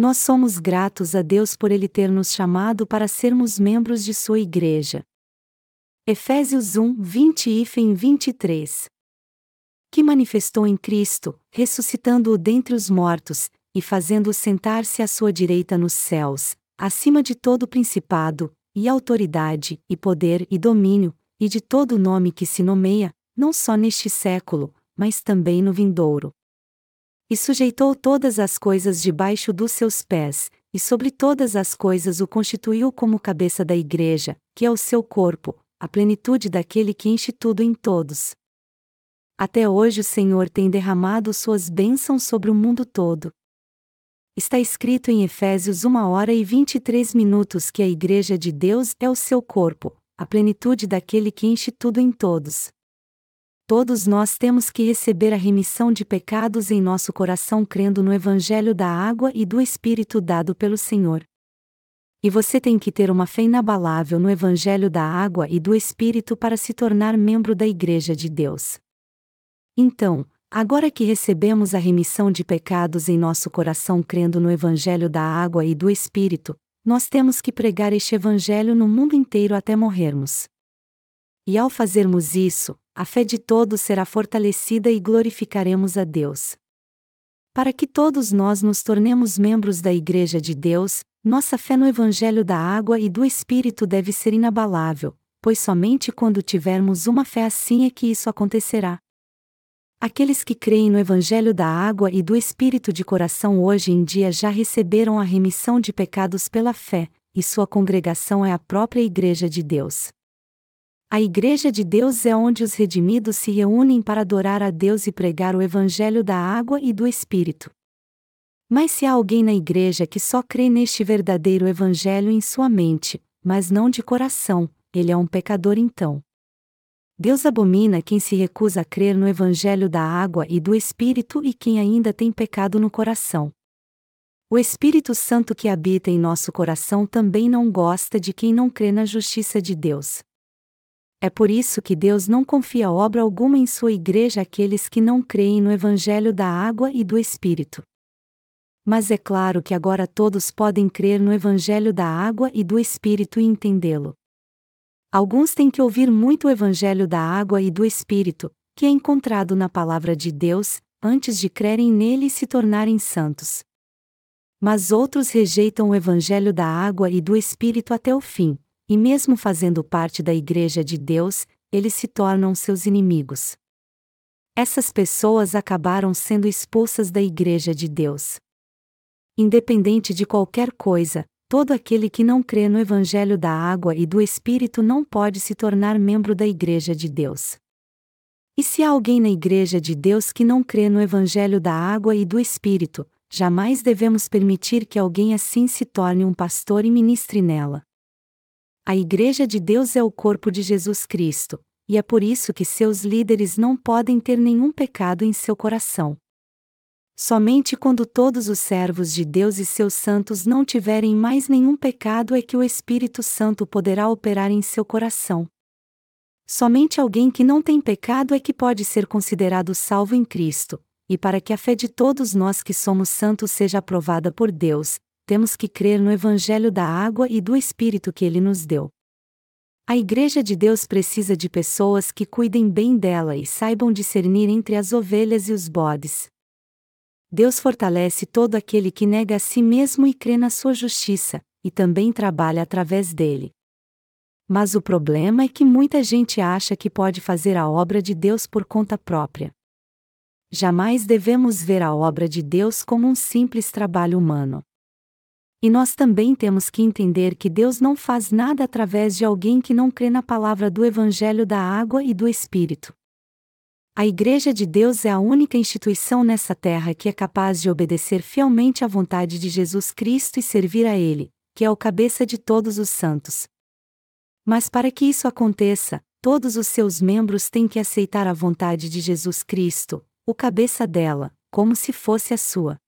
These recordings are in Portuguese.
nós somos gratos a Deus por Ele ter nos chamado para sermos membros de Sua Igreja. Efésios 1, 20 e 23 Que manifestou em Cristo, ressuscitando-o dentre os mortos, e fazendo-o sentar-se à sua direita nos céus, acima de todo principado, e autoridade, e poder e domínio, e de todo nome que se nomeia, não só neste século, mas também no vindouro e sujeitou todas as coisas debaixo dos seus pés, e sobre todas as coisas o constituiu como cabeça da Igreja, que é o seu corpo, a plenitude daquele que enche tudo em todos. Até hoje o Senhor tem derramado suas bênçãos sobre o mundo todo. Está escrito em Efésios 1 hora e 23 minutos que a Igreja de Deus é o seu corpo, a plenitude daquele que enche tudo em todos todos nós temos que receber a remissão de pecados em nosso coração crendo no Evangelho da água e do Espírito dado pelo Senhor. E você tem que ter uma fé inabalável no Evangelho da água e do Espírito para se tornar membro da Igreja de Deus. Então, agora que recebemos a remissão de pecados em nosso coração crendo no Evangelho da água e do Espírito, nós temos que pregar este Evangelho no mundo inteiro até morrermos. E ao fazermos isso, a fé de todos será fortalecida e glorificaremos a Deus. Para que todos nós nos tornemos membros da Igreja de Deus, nossa fé no Evangelho da Água e do Espírito deve ser inabalável, pois somente quando tivermos uma fé assim é que isso acontecerá. Aqueles que creem no Evangelho da Água e do Espírito de coração hoje em dia já receberam a remissão de pecados pela fé, e sua congregação é a própria Igreja de Deus. A Igreja de Deus é onde os redimidos se reúnem para adorar a Deus e pregar o Evangelho da água e do Espírito. Mas se há alguém na Igreja que só crê neste verdadeiro Evangelho em sua mente, mas não de coração, ele é um pecador então. Deus abomina quem se recusa a crer no Evangelho da água e do Espírito e quem ainda tem pecado no coração. O Espírito Santo que habita em nosso coração também não gosta de quem não crê na justiça de Deus. É por isso que Deus não confia obra alguma em sua igreja àqueles que não creem no Evangelho da água e do Espírito. Mas é claro que agora todos podem crer no Evangelho da água e do Espírito e entendê-lo. Alguns têm que ouvir muito o Evangelho da água e do Espírito, que é encontrado na Palavra de Deus, antes de crerem nele e se tornarem santos. Mas outros rejeitam o Evangelho da água e do Espírito até o fim, e mesmo fazendo parte da Igreja de Deus, eles se tornam seus inimigos. Essas pessoas acabaram sendo expulsas da Igreja de Deus. Independente de qualquer coisa, todo aquele que não crê no Evangelho da água e do Espírito não pode se tornar membro da Igreja de Deus. E se há alguém na Igreja de Deus que não crê no Evangelho da água e do Espírito, jamais devemos permitir que alguém assim se torne um pastor e ministre nela. A Igreja de Deus é o corpo de Jesus Cristo, e é por isso que seus líderes não podem ter nenhum pecado em seu coração. Somente quando todos os servos de Deus e seus santos não tiverem mais nenhum pecado é que o Espírito Santo poderá operar em seu coração. Somente alguém que não tem pecado é que pode ser considerado salvo em Cristo, e para que a fé de todos nós que somos santos seja aprovada por Deus, temos que crer no Evangelho da água e do Espírito que ele nos deu. A Igreja de Deus precisa de pessoas que cuidem bem dela e saibam discernir entre as ovelhas e os bodes. Deus fortalece todo aquele que nega a si mesmo e crê na sua justiça, e também trabalha através dele. Mas o problema é que muita gente acha que pode fazer a obra de Deus por conta própria. Jamais devemos ver a obra de Deus como um simples trabalho humano. E nós também temos que entender que Deus não faz nada através de alguém que não crê na palavra do Evangelho da água e do Espírito. A Igreja de Deus é a única instituição nessa terra que é capaz de obedecer fielmente à vontade de Jesus Cristo e servir a Ele, que é o cabeça de todos os santos. Mas para que isso aconteça, todos os seus membros têm que aceitar a vontade de Jesus Cristo, o cabeça dela, como se fosse a sua.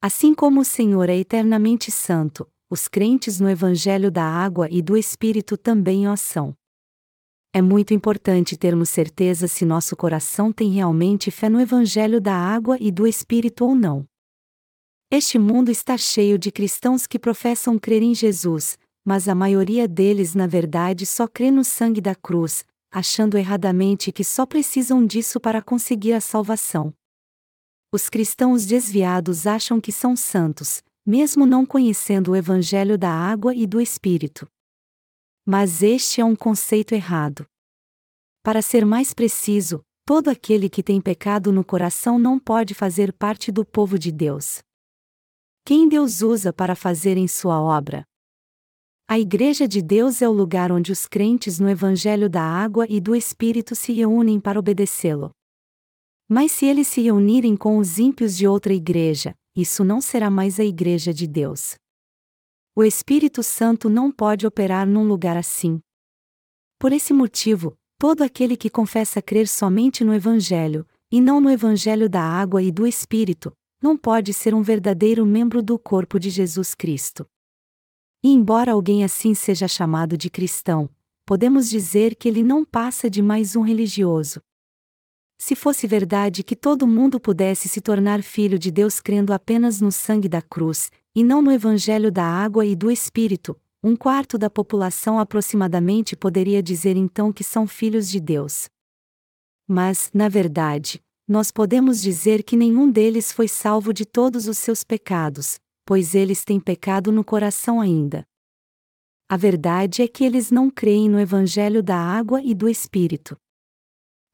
Assim como o Senhor é eternamente santo, os crentes no Evangelho da Água e do Espírito também o são. É muito importante termos certeza se nosso coração tem realmente fé no Evangelho da Água e do Espírito ou não. Este mundo está cheio de cristãos que professam crer em Jesus, mas a maioria deles na verdade só crê no sangue da cruz, achando erradamente que só precisam disso para conseguir a salvação. Os cristãos desviados acham que são santos, mesmo não conhecendo o Evangelho da água e do Espírito. Mas este é um conceito errado. Para ser mais preciso, todo aquele que tem pecado no coração não pode fazer parte do povo de Deus. Quem Deus usa para fazer em sua obra? A Igreja de Deus é o lugar onde os crentes no Evangelho da Água e do Espírito se reúnem para obedecê-lo. Mas se eles se reunirem com os ímpios de outra igreja, isso não será mais a Igreja de Deus. O Espírito Santo não pode operar num lugar assim. Por esse motivo, todo aquele que confessa crer somente no Evangelho, e não no Evangelho da água e do Espírito, não pode ser um verdadeiro membro do corpo de Jesus Cristo. E embora alguém assim seja chamado de cristão, podemos dizer que ele não passa de mais um religioso. Se fosse verdade que todo mundo pudesse se tornar filho de Deus crendo apenas no sangue da cruz, e não no Evangelho da água e do Espírito, um quarto da população aproximadamente poderia dizer então que são filhos de Deus. Mas, na verdade, nós podemos dizer que nenhum deles foi salvo de todos os seus pecados, pois eles têm pecado no coração ainda. A verdade é que eles não creem no Evangelho da água e do Espírito.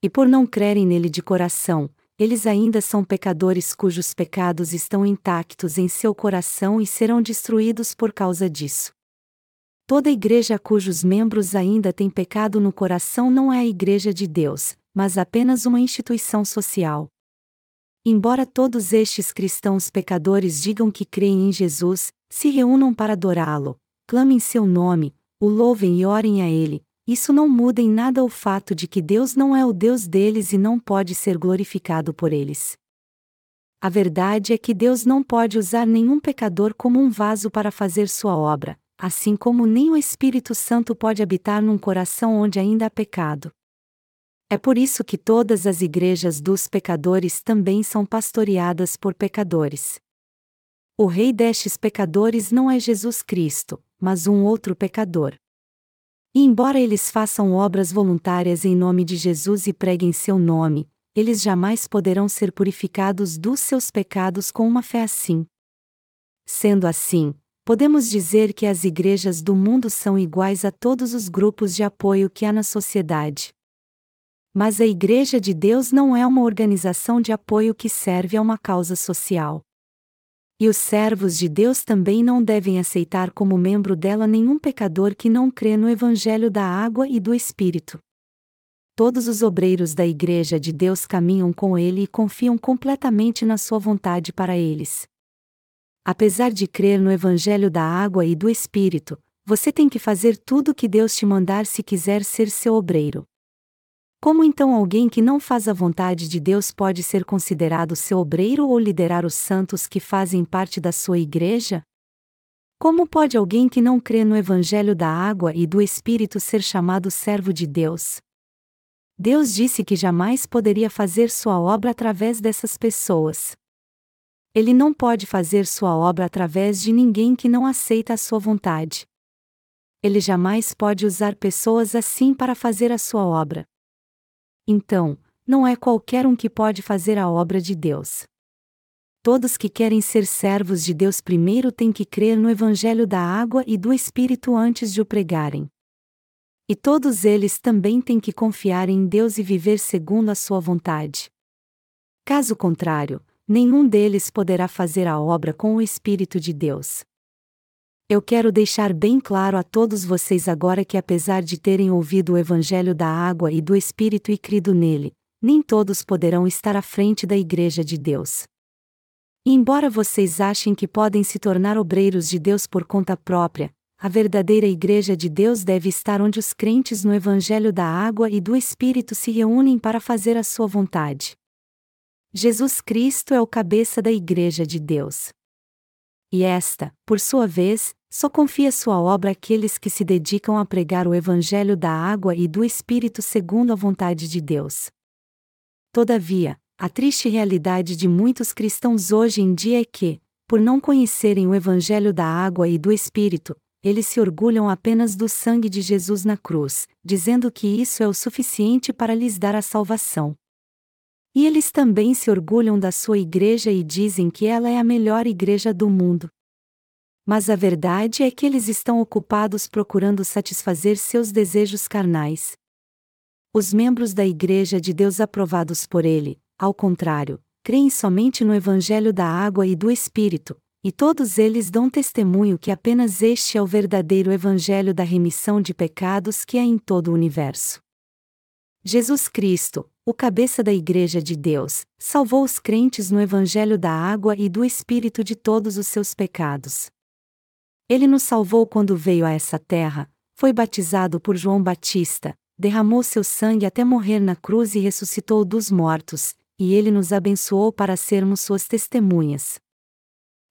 E por não crerem nele de coração, eles ainda são pecadores cujos pecados estão intactos em seu coração e serão destruídos por causa disso. Toda igreja cujos membros ainda têm pecado no coração não é a igreja de Deus, mas apenas uma instituição social. Embora todos estes cristãos pecadores digam que creem em Jesus, se reúnam para adorá-lo, clamem seu nome, o louvem e orem a ele, isso não muda em nada o fato de que Deus não é o Deus deles e não pode ser glorificado por eles. A verdade é que Deus não pode usar nenhum pecador como um vaso para fazer sua obra, assim como nem o Espírito Santo pode habitar num coração onde ainda há pecado. É por isso que todas as igrejas dos pecadores também são pastoreadas por pecadores. O rei destes pecadores não é Jesus Cristo, mas um outro pecador. E embora eles façam obras voluntárias em nome de Jesus e preguem seu nome, eles jamais poderão ser purificados dos seus pecados com uma fé assim. Sendo assim, podemos dizer que as igrejas do mundo são iguais a todos os grupos de apoio que há na sociedade. Mas a Igreja de Deus não é uma organização de apoio que serve a uma causa social. E os servos de Deus também não devem aceitar como membro dela nenhum pecador que não crê no Evangelho da água e do Espírito. Todos os obreiros da Igreja de Deus caminham com ele e confiam completamente na sua vontade para eles. Apesar de crer no Evangelho da água e do Espírito, você tem que fazer tudo o que Deus te mandar se quiser ser seu obreiro. Como então alguém que não faz a vontade de Deus pode ser considerado seu obreiro ou liderar os santos que fazem parte da sua igreja? Como pode alguém que não crê no Evangelho da água e do Espírito ser chamado servo de Deus? Deus disse que jamais poderia fazer sua obra através dessas pessoas. Ele não pode fazer sua obra através de ninguém que não aceita a sua vontade. Ele jamais pode usar pessoas assim para fazer a sua obra. Então, não é qualquer um que pode fazer a obra de Deus. Todos que querem ser servos de Deus primeiro têm que crer no Evangelho da água e do Espírito antes de o pregarem. E todos eles também têm que confiar em Deus e viver segundo a sua vontade. Caso contrário, nenhum deles poderá fazer a obra com o Espírito de Deus. Eu quero deixar bem claro a todos vocês agora que, apesar de terem ouvido o Evangelho da água e do Espírito e crido nele, nem todos poderão estar à frente da Igreja de Deus. E embora vocês achem que podem se tornar obreiros de Deus por conta própria, a verdadeira Igreja de Deus deve estar onde os crentes no Evangelho da água e do Espírito se reúnem para fazer a sua vontade. Jesus Cristo é o cabeça da Igreja de Deus. E esta, por sua vez, só confia sua obra àqueles que se dedicam a pregar o Evangelho da água e do Espírito segundo a vontade de Deus. Todavia, a triste realidade de muitos cristãos hoje em dia é que, por não conhecerem o Evangelho da água e do Espírito, eles se orgulham apenas do sangue de Jesus na cruz, dizendo que isso é o suficiente para lhes dar a salvação. E eles também se orgulham da sua igreja e dizem que ela é a melhor igreja do mundo. Mas a verdade é que eles estão ocupados procurando satisfazer seus desejos carnais. Os membros da Igreja de Deus aprovados por Ele, ao contrário, creem somente no Evangelho da água e do Espírito, e todos eles dão testemunho que apenas este é o verdadeiro Evangelho da remissão de pecados que há em todo o universo. Jesus Cristo, o cabeça da Igreja de Deus, salvou os crentes no Evangelho da água e do Espírito de todos os seus pecados. Ele nos salvou quando veio a essa terra, foi batizado por João Batista, derramou seu sangue até morrer na cruz e ressuscitou dos mortos, e ele nos abençoou para sermos suas testemunhas.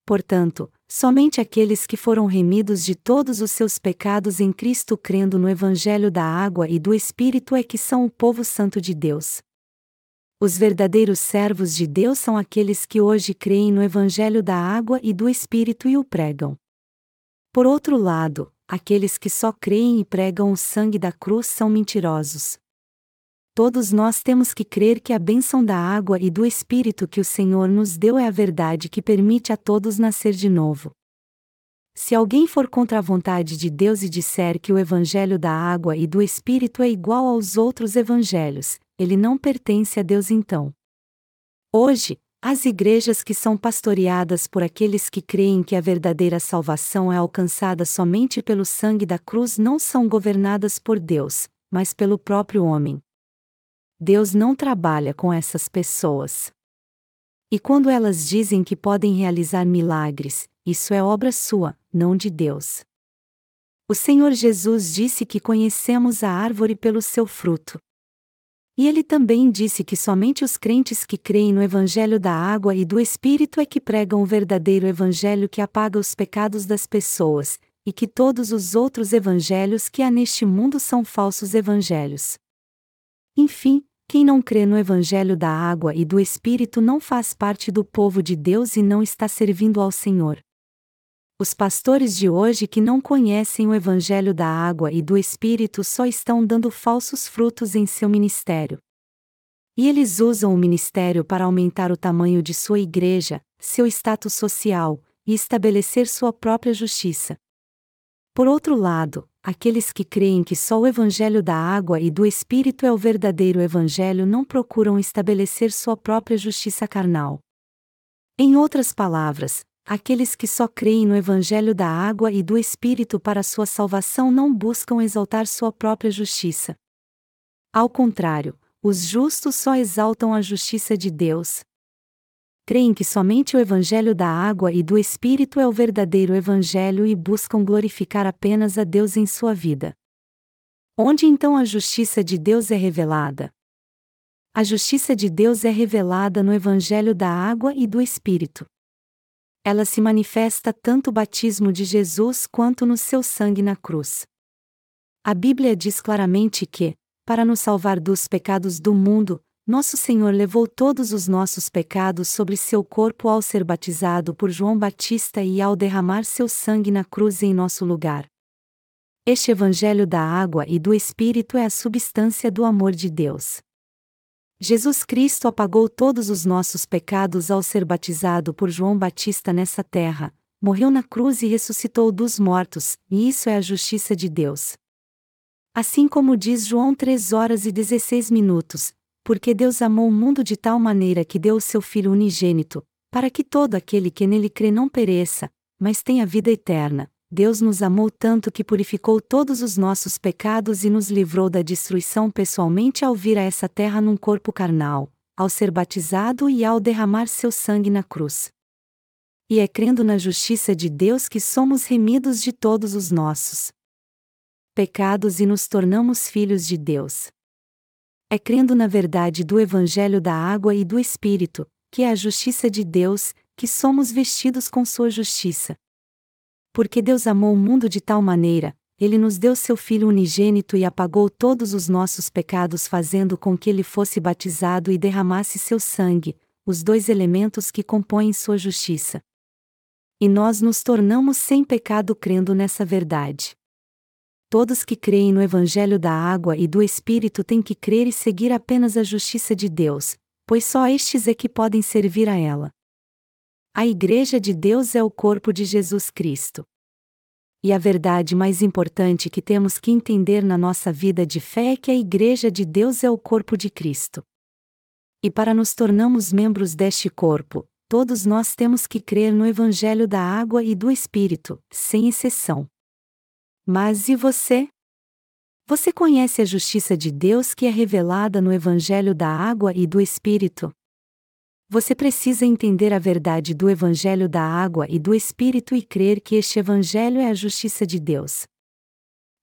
Portanto, somente aqueles que foram remidos de todos os seus pecados em Cristo crendo no Evangelho da água e do Espírito é que são o povo santo de Deus. Os verdadeiros servos de Deus são aqueles que hoje creem no Evangelho da água e do Espírito e o pregam. Por outro lado, aqueles que só creem e pregam o sangue da cruz são mentirosos. Todos nós temos que crer que a bênção da água e do Espírito que o Senhor nos deu é a verdade que permite a todos nascer de novo. Se alguém for contra a vontade de Deus e disser que o Evangelho da água e do Espírito é igual aos outros evangelhos, ele não pertence a Deus então. Hoje, as igrejas que são pastoreadas por aqueles que creem que a verdadeira salvação é alcançada somente pelo sangue da cruz não são governadas por Deus, mas pelo próprio homem. Deus não trabalha com essas pessoas. E quando elas dizem que podem realizar milagres, isso é obra sua, não de Deus. O Senhor Jesus disse que conhecemos a árvore pelo seu fruto. E ele também disse que somente os crentes que creem no Evangelho da água e do Espírito é que pregam o verdadeiro Evangelho que apaga os pecados das pessoas, e que todos os outros evangelhos que há neste mundo são falsos evangelhos. Enfim, quem não crê no Evangelho da água e do Espírito não faz parte do povo de Deus e não está servindo ao Senhor. Os pastores de hoje que não conhecem o Evangelho da água e do Espírito só estão dando falsos frutos em seu ministério. E eles usam o ministério para aumentar o tamanho de sua igreja, seu status social, e estabelecer sua própria justiça. Por outro lado, aqueles que creem que só o Evangelho da água e do Espírito é o verdadeiro Evangelho não procuram estabelecer sua própria justiça carnal. Em outras palavras, aqueles que só creem no Evangelho da água e do Espírito para sua salvação não buscam exaltar sua própria justiça. Ao contrário, os justos só exaltam a justiça de Deus, creem que somente o Evangelho da água e do Espírito é o verdadeiro Evangelho e buscam glorificar apenas a Deus em sua vida. Onde então a justiça de Deus é revelada? A justiça de Deus é revelada no Evangelho da água e do Espírito. Ela se manifesta tanto no batismo de Jesus quanto no seu sangue na cruz. A Bíblia diz claramente que, para nos salvar dos pecados do mundo, nosso Senhor levou todos os nossos pecados sobre seu corpo ao ser batizado por João Batista e ao derramar seu sangue na cruz em nosso lugar. Este Evangelho da água e do Espírito é a substância do amor de Deus. Jesus Cristo apagou todos os nossos pecados ao ser batizado por João Batista nessa terra, morreu na cruz e ressuscitou dos mortos, e isso é a justiça de Deus. Assim como diz João 3 horas e 16 minutos, porque Deus amou o mundo de tal maneira que deu o seu Filho unigênito, para que todo aquele que nele crê não pereça, mas tenha vida eterna. Deus nos amou tanto que purificou todos os nossos pecados e nos livrou da destruição pessoalmente ao vir a essa terra num corpo carnal, ao ser batizado e ao derramar seu sangue na cruz. E é crendo na justiça de Deus que somos remidos de todos os nossos pecados e nos tornamos filhos de Deus. É crendo na verdade do Evangelho da água e do Espírito, que é a justiça de Deus, que somos vestidos com sua justiça. Porque Deus amou o mundo de tal maneira, ele nos deu seu Filho unigênito e apagou todos os nossos pecados, fazendo com que ele fosse batizado e derramasse seu sangue, os dois elementos que compõem sua justiça. E nós nos tornamos sem pecado crendo nessa verdade. Todos que creem no Evangelho da Água e do Espírito têm que crer e seguir apenas a justiça de Deus, pois só estes é que podem servir a ela. A Igreja de Deus é o corpo de Jesus Cristo. E a verdade mais importante que temos que entender na nossa vida de fé é que a Igreja de Deus é o corpo de Cristo. E para nos tornarmos membros deste corpo, todos nós temos que crer no Evangelho da Água e do Espírito, sem exceção. Mas e você? Você conhece a justiça de Deus que é revelada no Evangelho da Água e do Espírito? Você precisa entender a verdade do Evangelho da Água e do Espírito e crer que este Evangelho é a justiça de Deus.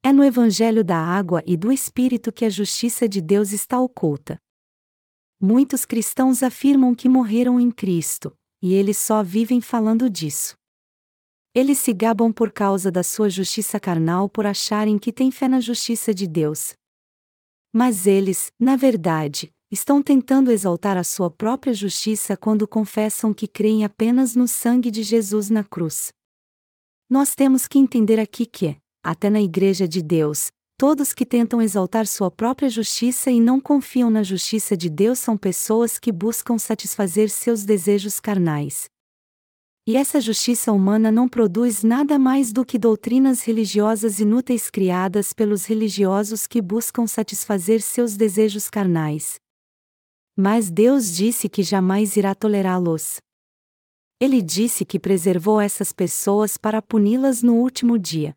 É no Evangelho da Água e do Espírito que a justiça de Deus está oculta. Muitos cristãos afirmam que morreram em Cristo, e eles só vivem falando disso. Eles se gabam por causa da sua justiça carnal por acharem que têm fé na justiça de Deus. Mas eles, na verdade, estão tentando exaltar a sua própria justiça quando confessam que creem apenas no sangue de Jesus na cruz. Nós temos que entender aqui que, até na Igreja de Deus, todos que tentam exaltar sua própria justiça e não confiam na justiça de Deus são pessoas que buscam satisfazer seus desejos carnais. E essa justiça humana não produz nada mais do que doutrinas religiosas inúteis criadas pelos religiosos que buscam satisfazer seus desejos carnais. Mas Deus disse que jamais irá tolerá-los. Ele disse que preservou essas pessoas para puni-las no último dia.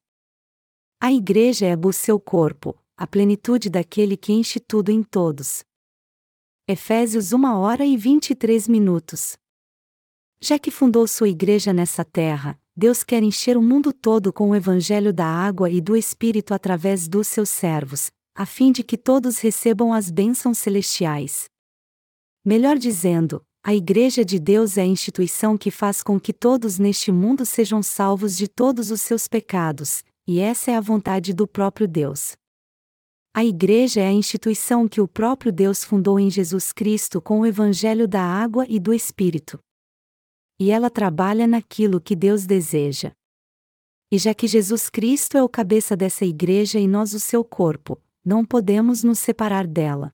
A Igreja é o seu corpo, a plenitude daquele que enche tudo em todos. Efésios 1 hora e 23 minutos. Já que fundou sua igreja nessa terra, Deus quer encher o mundo todo com o evangelho da água e do Espírito através dos seus servos, a fim de que todos recebam as bênçãos celestiais. Melhor dizendo, a Igreja de Deus é a instituição que faz com que todos neste mundo sejam salvos de todos os seus pecados, e essa é a vontade do próprio Deus. A Igreja é a instituição que o próprio Deus fundou em Jesus Cristo com o Evangelho da água e do Espírito e ela trabalha naquilo que Deus deseja. E já que Jesus Cristo é o cabeça dessa igreja e nós o seu corpo, não podemos nos separar dela.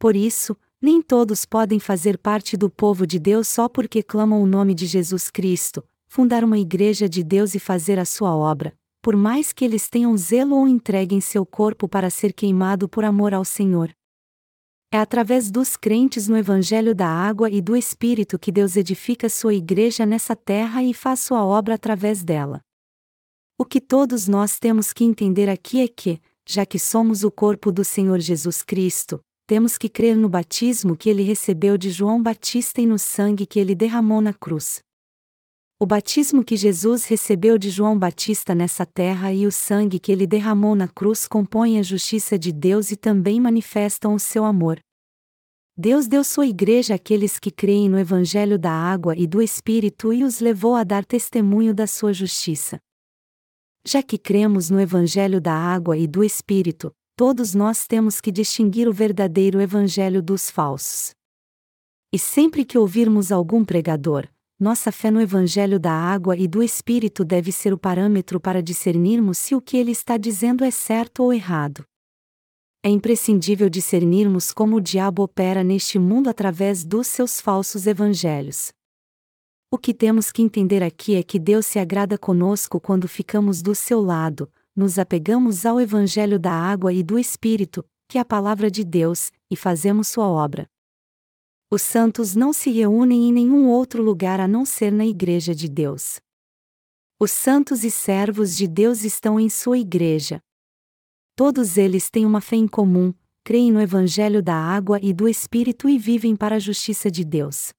Por isso, nem todos podem fazer parte do povo de Deus só porque clamam o nome de Jesus Cristo, fundar uma igreja de Deus e fazer a sua obra, por mais que eles tenham zelo ou entreguem seu corpo para ser queimado por amor ao Senhor. É através dos crentes no Evangelho da Água e do Espírito que Deus edifica sua igreja nessa terra e faz sua obra através dela. O que todos nós temos que entender aqui é que, já que somos o corpo do Senhor Jesus Cristo, temos que crer no batismo que ele recebeu de João Batista e no sangue que ele derramou na cruz. O batismo que Jesus recebeu de João Batista nessa terra e o sangue que ele derramou na cruz compõem a justiça de Deus e também manifestam o seu amor. Deus deu sua igreja àqueles que creem no Evangelho da água e do Espírito e os levou a dar testemunho da sua justiça. Já que cremos no Evangelho da água e do Espírito, todos nós temos que distinguir o verdadeiro Evangelho dos falsos. E sempre que ouvirmos algum pregador, nossa fé no Evangelho da água e do Espírito deve ser o parâmetro para discernirmos se o que ele está dizendo é certo ou errado. É imprescindível discernirmos como o diabo opera neste mundo através dos seus falsos evangelhos. O que temos que entender aqui é que Deus se agrada conosco quando ficamos do seu lado, nos apegamos ao Evangelho da água e do Espírito, que é a palavra de Deus, e fazemos sua obra. Os santos não se reúnem em nenhum outro lugar a não ser na Igreja de Deus. Os santos e servos de Deus estão em sua igreja. Todos eles têm uma fé em comum, creem no Evangelho da água e do Espírito e vivem para a justiça de Deus.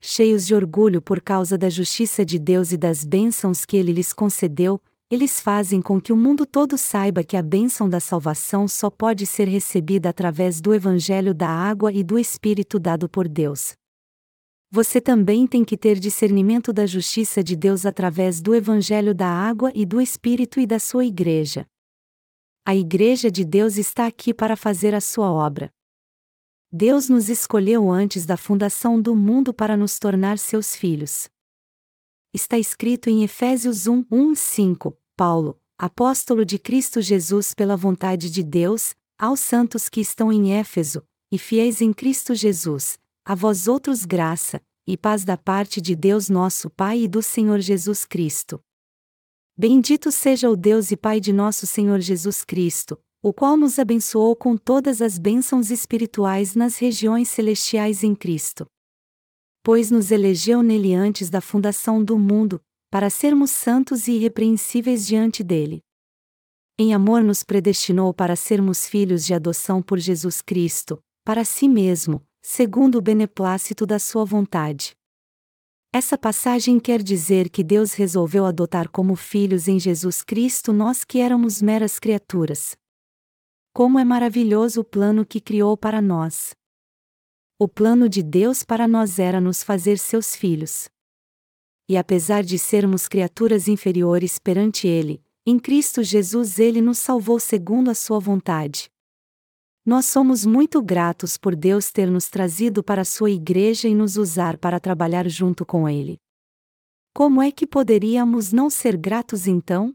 Cheios de orgulho por causa da justiça de Deus e das bênçãos que ele lhes concedeu, eles fazem com que o mundo todo saiba que a bênção da salvação só pode ser recebida através do Evangelho da água e do Espírito dado por Deus. Você também tem que ter discernimento da justiça de Deus através do Evangelho da água e do Espírito e da sua igreja. A Igreja de Deus está aqui para fazer a sua obra. Deus nos escolheu antes da fundação do mundo para nos tornar seus filhos. está escrito em Efésios 1, 1, 5, Paulo, apóstolo de Cristo Jesus pela vontade de Deus, aos santos que estão em Éfeso, e fiéis em Cristo Jesus, a vós outros graça, e paz da parte de Deus nosso Pai e do Senhor Jesus Cristo. Bendito seja o Deus e Pai de nosso Senhor Jesus Cristo, o qual nos abençoou com todas as bênçãos espirituais nas regiões celestiais em Cristo. Pois nos elegeu nele antes da fundação do mundo, para sermos santos e irrepreensíveis diante dele. Em amor nos predestinou para sermos filhos de adoção por Jesus Cristo, para si mesmo, segundo o beneplácito da sua vontade. Essa passagem quer dizer que Deus resolveu adotar como filhos em Jesus Cristo nós que éramos meras criaturas. Como é maravilhoso o plano que criou para nós! O plano de Deus para nós era nos fazer seus filhos. E apesar de sermos criaturas inferiores perante Ele, em Cristo Jesus Ele nos salvou segundo a Sua vontade. Nós somos muito gratos por Deus ter nos trazido para sua igreja e nos usar para trabalhar junto com Ele. Como é que poderíamos não ser gratos então?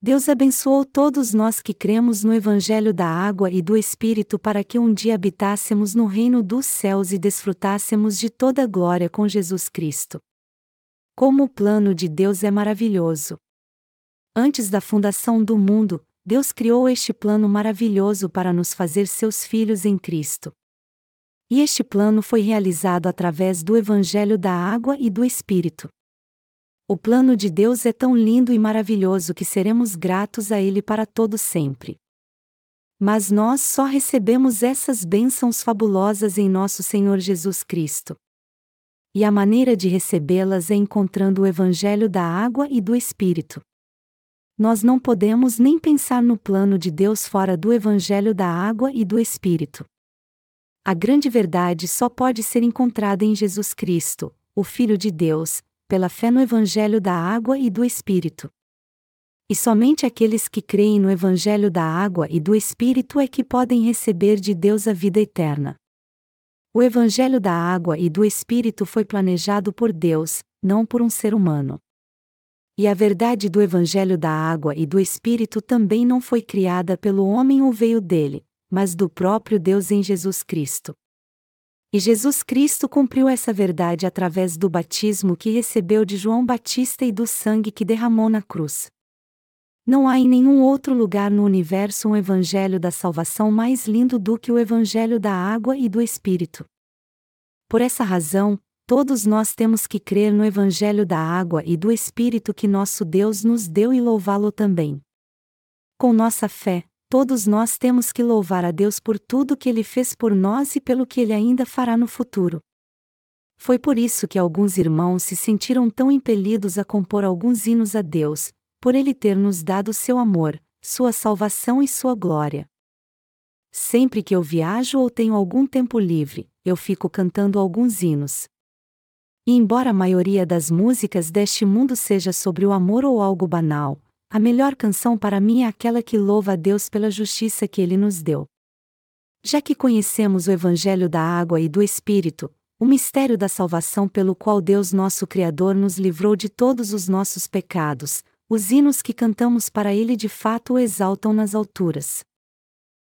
Deus abençoou todos nós que cremos no Evangelho da Água e do Espírito para que um dia habitássemos no reino dos céus e desfrutássemos de toda a glória com Jesus Cristo. Como o plano de Deus é maravilhoso! Antes da fundação do mundo, Deus criou este plano maravilhoso para nos fazer seus filhos em Cristo. E este plano foi realizado através do Evangelho da Água e do Espírito. O plano de Deus é tão lindo e maravilhoso que seremos gratos a Ele para todo sempre. Mas nós só recebemos essas bênçãos fabulosas em nosso Senhor Jesus Cristo. E a maneira de recebê-las é encontrando o Evangelho da Água e do Espírito nós não podemos nem pensar no plano de Deus fora do Evangelho da água e do Espírito. A grande verdade só pode ser encontrada em Jesus Cristo, o Filho de Deus, pela fé no Evangelho da água e do Espírito. E somente aqueles que creem no Evangelho da água e do Espírito é que podem receber de Deus a vida eterna. O Evangelho da água e do Espírito foi planejado por Deus, não por um ser humano. E a verdade do Evangelho da água e do Espírito também não foi criada pelo homem ou veio dele, mas do próprio Deus em Jesus Cristo. E Jesus Cristo cumpriu essa verdade através do batismo que recebeu de João Batista e do sangue que derramou na cruz. Não há em nenhum outro lugar no universo um evangelho da salvação mais lindo do que o evangelho da água e do Espírito. Por essa razão, Todos nós temos que crer no Evangelho da água e do Espírito que nosso Deus nos deu e louvá-lo também. Com nossa fé, todos nós temos que louvar a Deus por tudo que Ele fez por nós e pelo que Ele ainda fará no futuro. Foi por isso que alguns irmãos se sentiram tão impelidos a compor alguns hinos a Deus, por Ele ter nos dado seu amor, sua salvação e sua glória. Sempre que eu viajo ou tenho algum tempo livre, eu fico cantando alguns hinos. E embora a maioria das músicas deste mundo seja sobre o amor ou algo banal, a melhor canção para mim é aquela que louva a Deus pela justiça que Ele nos deu. Já que conhecemos o Evangelho da água e do Espírito, o mistério da salvação pelo qual Deus nosso Criador nos livrou de todos os nossos pecados, os hinos que cantamos para Ele de fato o exaltam nas alturas.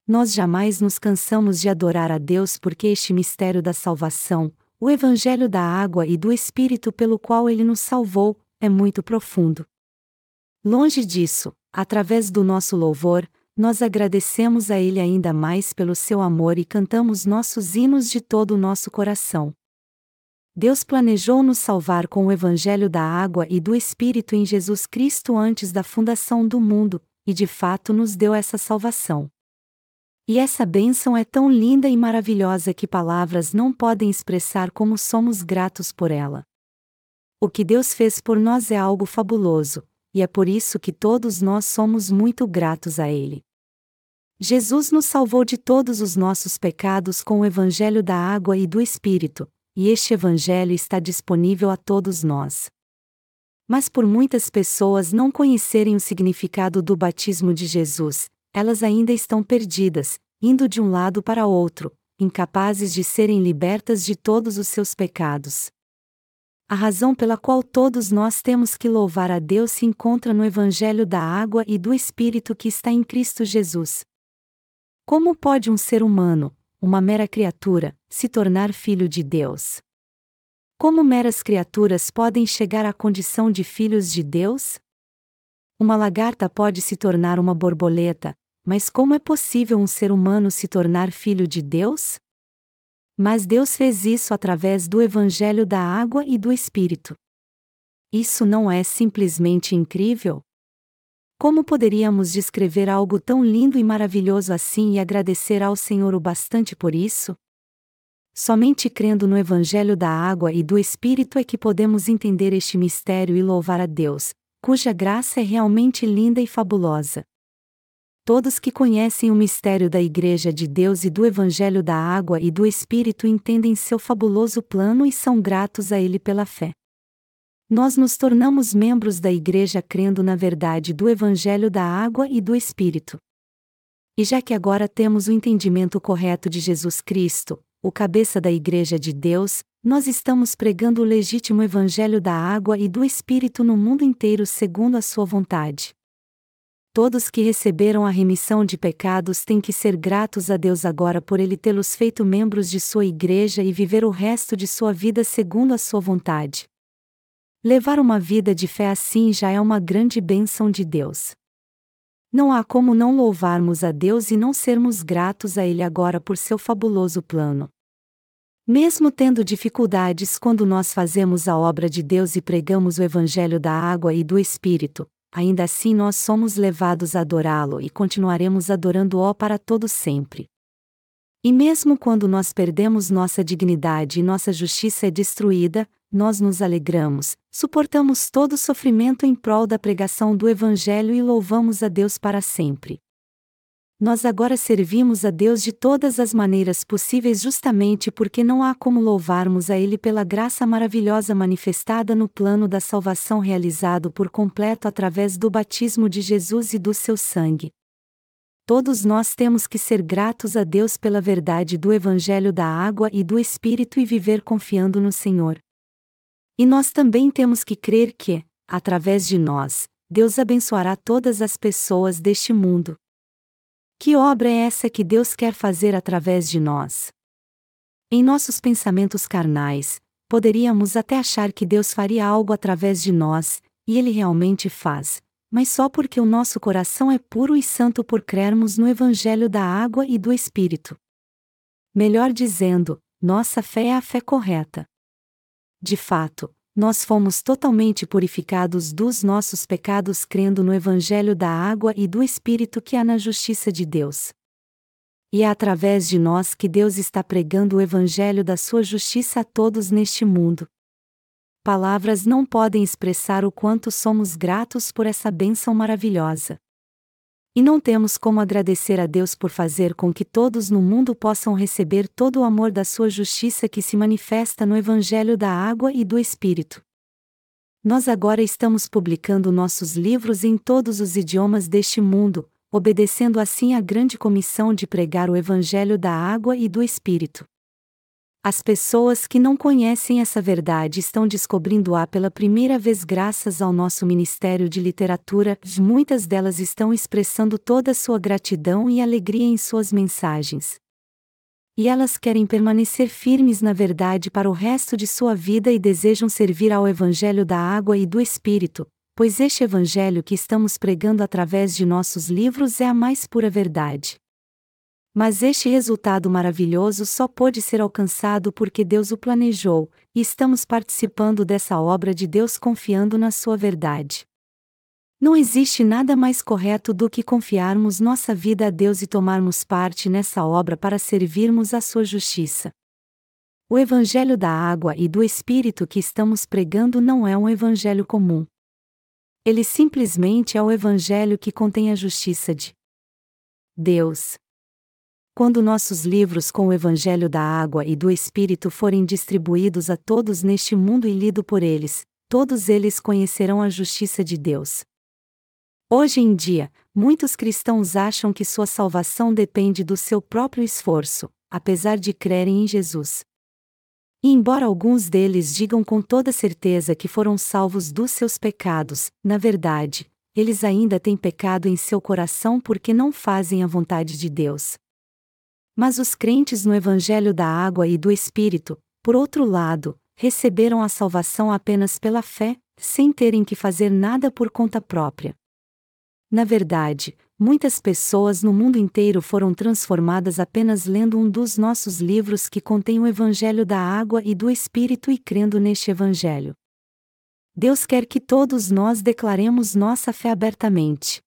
Nós jamais nos cansamos de adorar a Deus porque este mistério da salvação, o Evangelho da água e do Espírito pelo qual ele nos salvou, é muito profundo. Longe disso, através do nosso louvor, nós agradecemos a Ele ainda mais pelo seu amor e cantamos nossos hinos de todo o nosso coração. Deus planejou nos salvar com o Evangelho da água e do Espírito em Jesus Cristo antes da fundação do mundo, e de fato nos deu essa salvação. E essa bênção é tão linda e maravilhosa que palavras não podem expressar como somos gratos por ela. O que Deus fez por nós é algo fabuloso, e é por isso que todos nós somos muito gratos a Ele. Jesus nos salvou de todos os nossos pecados com o Evangelho da água e do Espírito, e este Evangelho está disponível a todos nós. Mas por muitas pessoas não conhecerem o significado do batismo de Jesus, elas ainda estão perdidas, indo de um lado para outro, incapazes de serem libertas de todos os seus pecados. A razão pela qual todos nós temos que louvar a Deus se encontra no Evangelho da água e do Espírito que está em Cristo Jesus. Como pode um ser humano, uma mera criatura, se tornar filho de Deus? Como meras criaturas podem chegar à condição de filhos de Deus? Uma lagarta pode se tornar uma borboleta, mas como é possível um ser humano se tornar filho de Deus? Mas Deus fez isso através do Evangelho da Água e do Espírito. Isso não é simplesmente incrível? Como poderíamos descrever algo tão lindo e maravilhoso assim e agradecer ao Senhor o bastante por isso? Somente crendo no Evangelho da Água e do Espírito é que podemos entender este mistério e louvar a Deus, cuja graça é realmente linda e fabulosa. Todos que conhecem o mistério da Igreja de Deus e do Evangelho da Água e do Espírito entendem seu fabuloso plano e são gratos a ele pela fé. Nós nos tornamos membros da Igreja crendo na verdade do Evangelho da Água e do Espírito. E já que agora temos o entendimento correto de Jesus Cristo, o cabeça da Igreja de Deus, nós estamos pregando o legítimo Evangelho da água e do Espírito no mundo inteiro segundo a Sua vontade. Todos que receberam a remissão de pecados têm que ser gratos a Deus agora por Ele tê-los feito membros de Sua Igreja e viver o resto de sua vida segundo a Sua vontade. Levar uma vida de fé assim já é uma grande bênção de Deus. Não há como não louvarmos a Deus e não sermos gratos a Ele agora por seu fabuloso plano. Mesmo tendo dificuldades quando nós fazemos a obra de Deus e pregamos o Evangelho da água e do Espírito, ainda assim nós somos levados a adorá-lo e continuaremos adorando-o para todo sempre. E mesmo quando nós perdemos nossa dignidade e nossa justiça é destruída, nós nos alegramos, suportamos todo o sofrimento em prol da pregação do Evangelho e louvamos a Deus para sempre. Nós agora servimos a Deus de todas as maneiras possíveis justamente porque não há como louvarmos a Ele pela graça maravilhosa manifestada no plano da salvação realizado por completo através do batismo de Jesus e do seu sangue. Todos nós temos que ser gratos a Deus pela verdade do Evangelho da água e do Espírito e viver confiando no Senhor. E nós também temos que crer que, através de nós, Deus abençoará todas as pessoas deste mundo. Que obra é essa que Deus quer fazer através de nós? Em nossos pensamentos carnais, poderíamos até achar que Deus faria algo através de nós, e Ele realmente faz, mas só porque o nosso coração é puro e santo por crermos no Evangelho da água e do Espírito. Melhor dizendo, nossa fé é a fé correta. De fato, nós fomos totalmente purificados dos nossos pecados crendo no Evangelho da água e do Espírito que há na justiça de Deus. E é através de nós que Deus está pregando o Evangelho da sua justiça a todos neste mundo. Palavras não podem expressar o quanto somos gratos por essa bênção maravilhosa. E não temos como agradecer a Deus por fazer com que todos no mundo possam receber todo o amor da sua justiça que se manifesta no Evangelho da Água e do Espírito. Nós agora estamos publicando nossos livros em todos os idiomas deste mundo, obedecendo assim à grande comissão de pregar o Evangelho da Água e do Espírito. As pessoas que não conhecem essa verdade estão descobrindo-a pela primeira vez graças ao nosso Ministério de Literatura, muitas delas estão expressando toda sua gratidão e alegria em suas mensagens. E elas querem permanecer firmes na verdade para o resto de sua vida e desejam servir ao Evangelho da Água e do Espírito, pois este Evangelho que estamos pregando através de nossos livros é a mais pura verdade. Mas este resultado maravilhoso só pôde ser alcançado porque Deus o planejou, e estamos participando dessa obra de Deus confiando na sua verdade. Não existe nada mais correto do que confiarmos nossa vida a Deus e tomarmos parte nessa obra para servirmos a sua justiça. O Evangelho da água e do Espírito que estamos pregando não é um evangelho comum. Ele simplesmente é o Evangelho que contém a justiça de Deus, quando nossos livros com o Evangelho da Água e do Espírito forem distribuídos a todos neste mundo e lido por eles, todos eles conhecerão a justiça de Deus. Hoje em dia, muitos cristãos acham que sua salvação depende do seu próprio esforço, apesar de crerem em Jesus. E embora alguns deles digam com toda certeza que foram salvos dos seus pecados, na verdade, eles ainda têm pecado em seu coração porque não fazem a vontade de Deus. Mas os crentes no Evangelho da Água e do Espírito, por outro lado, receberam a salvação apenas pela fé, sem terem que fazer nada por conta própria. Na verdade, muitas pessoas no mundo inteiro foram transformadas apenas lendo um dos nossos livros que contém o Evangelho da Água e do Espírito e crendo neste Evangelho. Deus quer que todos nós declaremos nossa fé abertamente.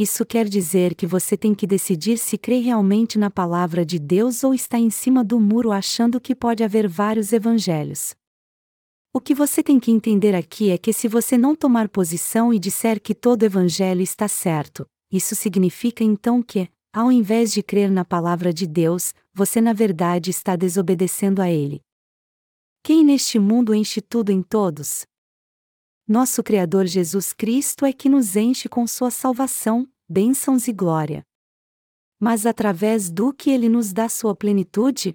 Isso quer dizer que você tem que decidir se crê realmente na palavra de Deus ou está em cima do muro achando que pode haver vários evangelhos. O que você tem que entender aqui é que se você não tomar posição e disser que todo evangelho está certo, isso significa então que, ao invés de crer na palavra de Deus, você na verdade está desobedecendo a ele. Quem neste mundo enche tudo em todos? Nosso Criador Jesus Cristo é que nos enche com sua salvação, bênçãos e glória. Mas através do que ele nos dá sua plenitude,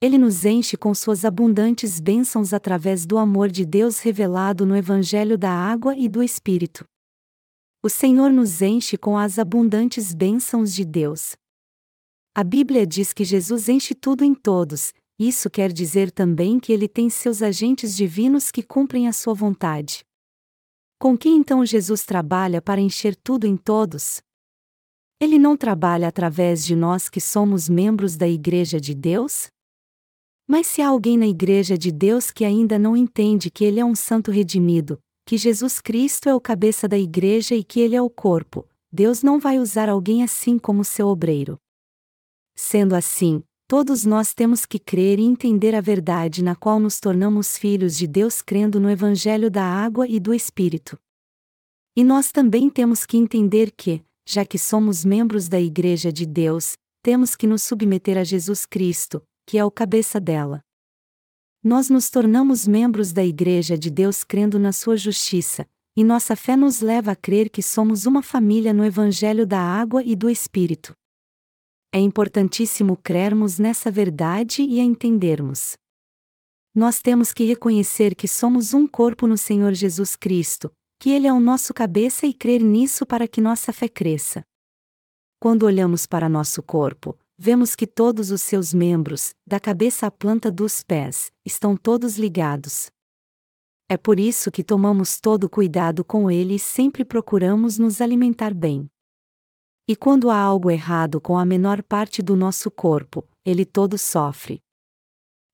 ele nos enche com suas abundantes bênçãos através do amor de Deus revelado no Evangelho da Água e do Espírito. O Senhor nos enche com as abundantes bênçãos de Deus. A Bíblia diz que Jesus enche tudo em todos, isso quer dizer também que ele tem seus agentes divinos que cumprem a sua vontade. Com que então Jesus trabalha para encher tudo em todos? Ele não trabalha através de nós que somos membros da Igreja de Deus? Mas se há alguém na Igreja de Deus que ainda não entende que ele é um santo redimido, que Jesus Cristo é o cabeça da Igreja e que ele é o corpo, Deus não vai usar alguém assim como seu obreiro. Sendo assim, todos nós temos que crer e entender a verdade na qual nos tornamos filhos de Deus crendo no Evangelho da água e do Espírito. E nós também temos que entender que, já que somos membros da Igreja de Deus, temos que nos submeter a Jesus Cristo, que é o cabeça dela. Nós nos tornamos membros da Igreja de Deus crendo na sua justiça, e nossa fé nos leva a crer que somos uma família no Evangelho da Água e do Espírito. É importantíssimo crermos nessa verdade e a entendermos. Nós temos que reconhecer que somos um corpo no Senhor Jesus Cristo, que Ele é o nosso cabeça e crer nisso para que nossa fé cresça. Quando olhamos para nosso corpo, vemos que todos os seus membros, da cabeça à planta dos pés, estão todos ligados. É por isso que tomamos todo cuidado com ele e sempre procuramos nos alimentar bem. E quando há algo errado com a menor parte do nosso corpo, ele todo sofre.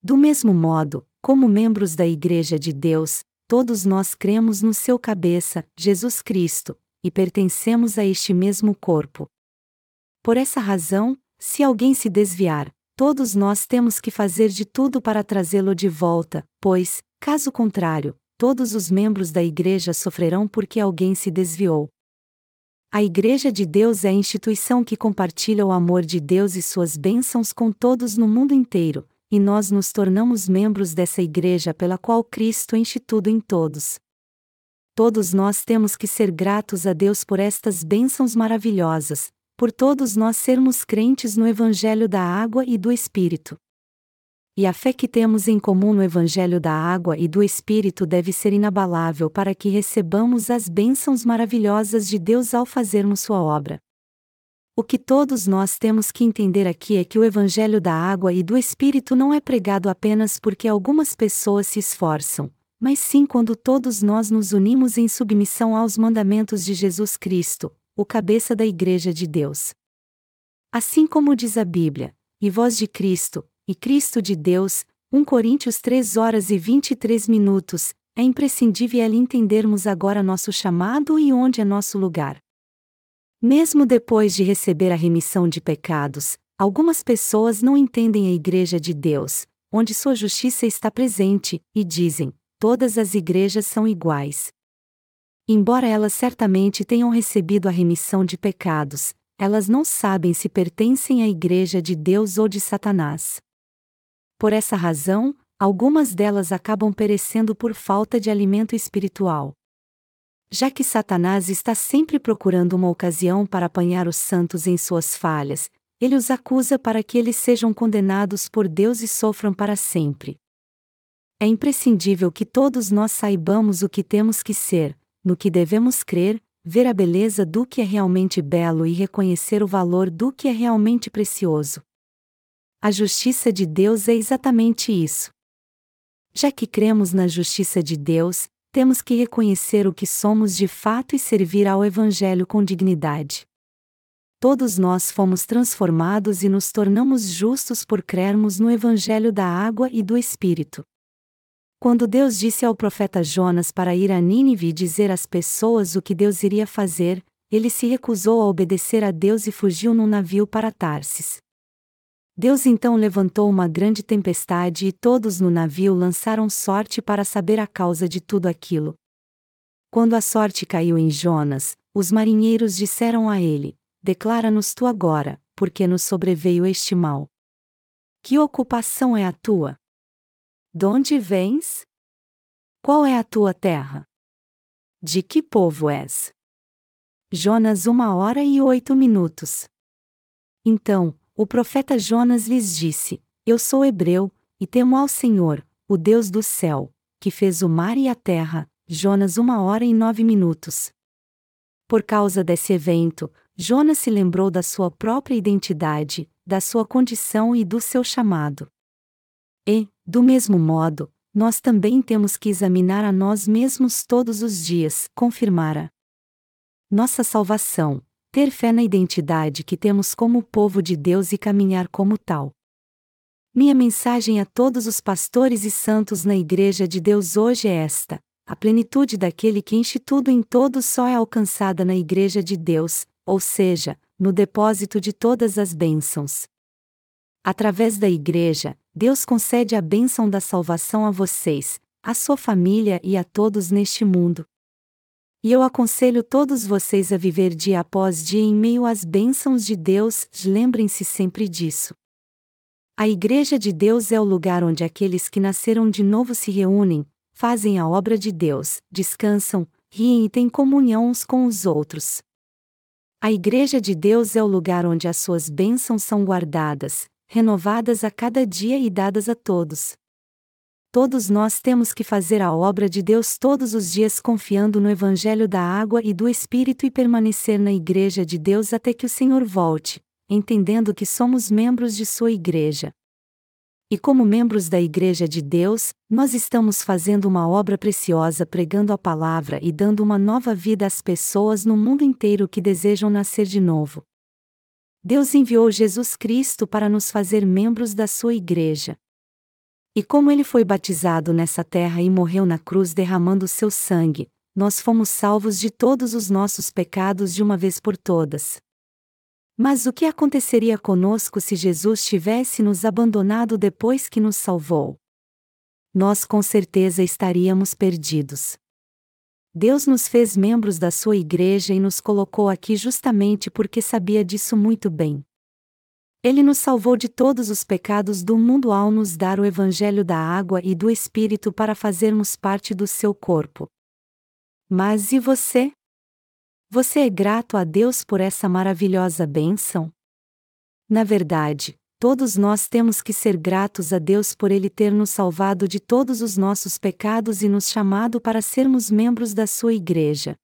Do mesmo modo, como membros da Igreja de Deus, todos nós cremos no seu cabeça, Jesus Cristo, e pertencemos a este mesmo corpo. Por essa razão, se alguém se desviar, todos nós temos que fazer de tudo para trazê-lo de volta, pois, caso contrário, todos os membros da Igreja sofrerão porque alguém se desviou. A Igreja de Deus é a instituição que compartilha o amor de Deus e suas bênçãos com todos no mundo inteiro, e nós nos tornamos membros dessa Igreja pela qual Cristo enche tudo em todos. Todos nós temos que ser gratos a Deus por estas bênçãos maravilhosas, por todos nós sermos crentes no Evangelho da Água e do Espírito. E a fé que temos em comum no Evangelho da Água e do Espírito deve ser inabalável para que recebamos as bênçãos maravilhosas de Deus ao fazermos Sua obra. O que todos nós temos que entender aqui é que o Evangelho da Água e do Espírito não é pregado apenas porque algumas pessoas se esforçam, mas sim quando todos nós nos unimos em submissão aos mandamentos de Jesus Cristo, o cabeça da Igreja de Deus. Assim como diz a Bíblia, e voz de Cristo, e Cristo de Deus, 1 Coríntios 3 horas e 23 minutos, é imprescindível entendermos agora nosso chamado e onde é nosso lugar. Mesmo depois de receber a remissão de pecados, algumas pessoas não entendem a Igreja de Deus, onde sua justiça está presente, e dizem: todas as igrejas são iguais. Embora elas certamente tenham recebido a remissão de pecados, elas não sabem se pertencem à Igreja de Deus ou de Satanás. Por essa razão, algumas delas acabam perecendo por falta de alimento espiritual. Já que Satanás está sempre procurando uma ocasião para apanhar os santos em suas falhas, ele os acusa para que eles sejam condenados por Deus e sofram para sempre. É imprescindível que todos nós saibamos o que temos que ser, no que devemos crer, ver a beleza do que é realmente belo e reconhecer o valor do que é realmente precioso. A justiça de Deus é exatamente isso. Já que cremos na justiça de Deus, temos que reconhecer o que somos de fato e servir ao Evangelho com dignidade. Todos nós fomos transformados e nos tornamos justos por crermos no Evangelho da água e do Espírito. Quando Deus disse ao profeta Jonas para ir a Nínive e dizer às pessoas o que Deus iria fazer, ele se recusou a obedecer a Deus e fugiu num navio para Tarsis. Deus então levantou uma grande tempestade e todos no navio lançaram sorte para saber a causa de tudo aquilo. Quando a sorte caiu em Jonas, os marinheiros disseram a ele: Declara-nos tu agora, porque nos sobreveio este mal. Que ocupação é a tua? De onde vens? Qual é a tua terra? De que povo és? Jonas, uma hora e oito minutos. Então, o profeta Jonas lhes disse: Eu sou hebreu, e temo ao Senhor, o Deus do céu, que fez o mar e a terra. Jonas, uma hora e nove minutos. Por causa desse evento, Jonas se lembrou da sua própria identidade, da sua condição e do seu chamado. E, do mesmo modo, nós também temos que examinar a nós mesmos todos os dias, confirmara. Nossa salvação, ter fé na identidade que temos como povo de Deus e caminhar como tal. Minha mensagem a todos os pastores e santos na Igreja de Deus hoje é esta: a plenitude daquele que enche tudo em todos só é alcançada na Igreja de Deus, ou seja, no depósito de todas as bênçãos. Através da Igreja, Deus concede a bênção da salvação a vocês, à sua família e a todos neste mundo. E eu aconselho todos vocês a viver dia após dia em meio às bênçãos de Deus, lembrem-se sempre disso. A Igreja de Deus é o lugar onde aqueles que nasceram de novo se reúnem, fazem a obra de Deus, descansam, riem e têm comunhão uns com os outros. A Igreja de Deus é o lugar onde as suas bênçãos são guardadas, renovadas a cada dia e dadas a todos. Todos nós temos que fazer a obra de Deus todos os dias confiando no Evangelho da água e do Espírito e permanecer na Igreja de Deus até que o Senhor volte, entendendo que somos membros de Sua Igreja. E como membros da Igreja de Deus, nós estamos fazendo uma obra preciosa pregando a palavra e dando uma nova vida às pessoas no mundo inteiro que desejam nascer de novo. Deus enviou Jesus Cristo para nos fazer membros da sua igreja. E como ele foi batizado nessa terra e morreu na cruz derramando seu sangue, nós fomos salvos de todos os nossos pecados de uma vez por todas. Mas o que aconteceria conosco se Jesus tivesse nos abandonado depois que nos salvou? Nós com certeza estaríamos perdidos. Deus nos fez membros da sua igreja e nos colocou aqui justamente porque sabia disso muito bem. Ele nos salvou de todos os pecados do mundo ao nos dar o evangelho da água e do Espírito para fazermos parte do seu corpo. Mas e você? Você é grato a Deus por essa maravilhosa bênção? Na verdade, todos nós temos que ser gratos a Deus por Ele ter nos salvado de todos os nossos pecados e nos chamado para sermos membros da Sua Igreja.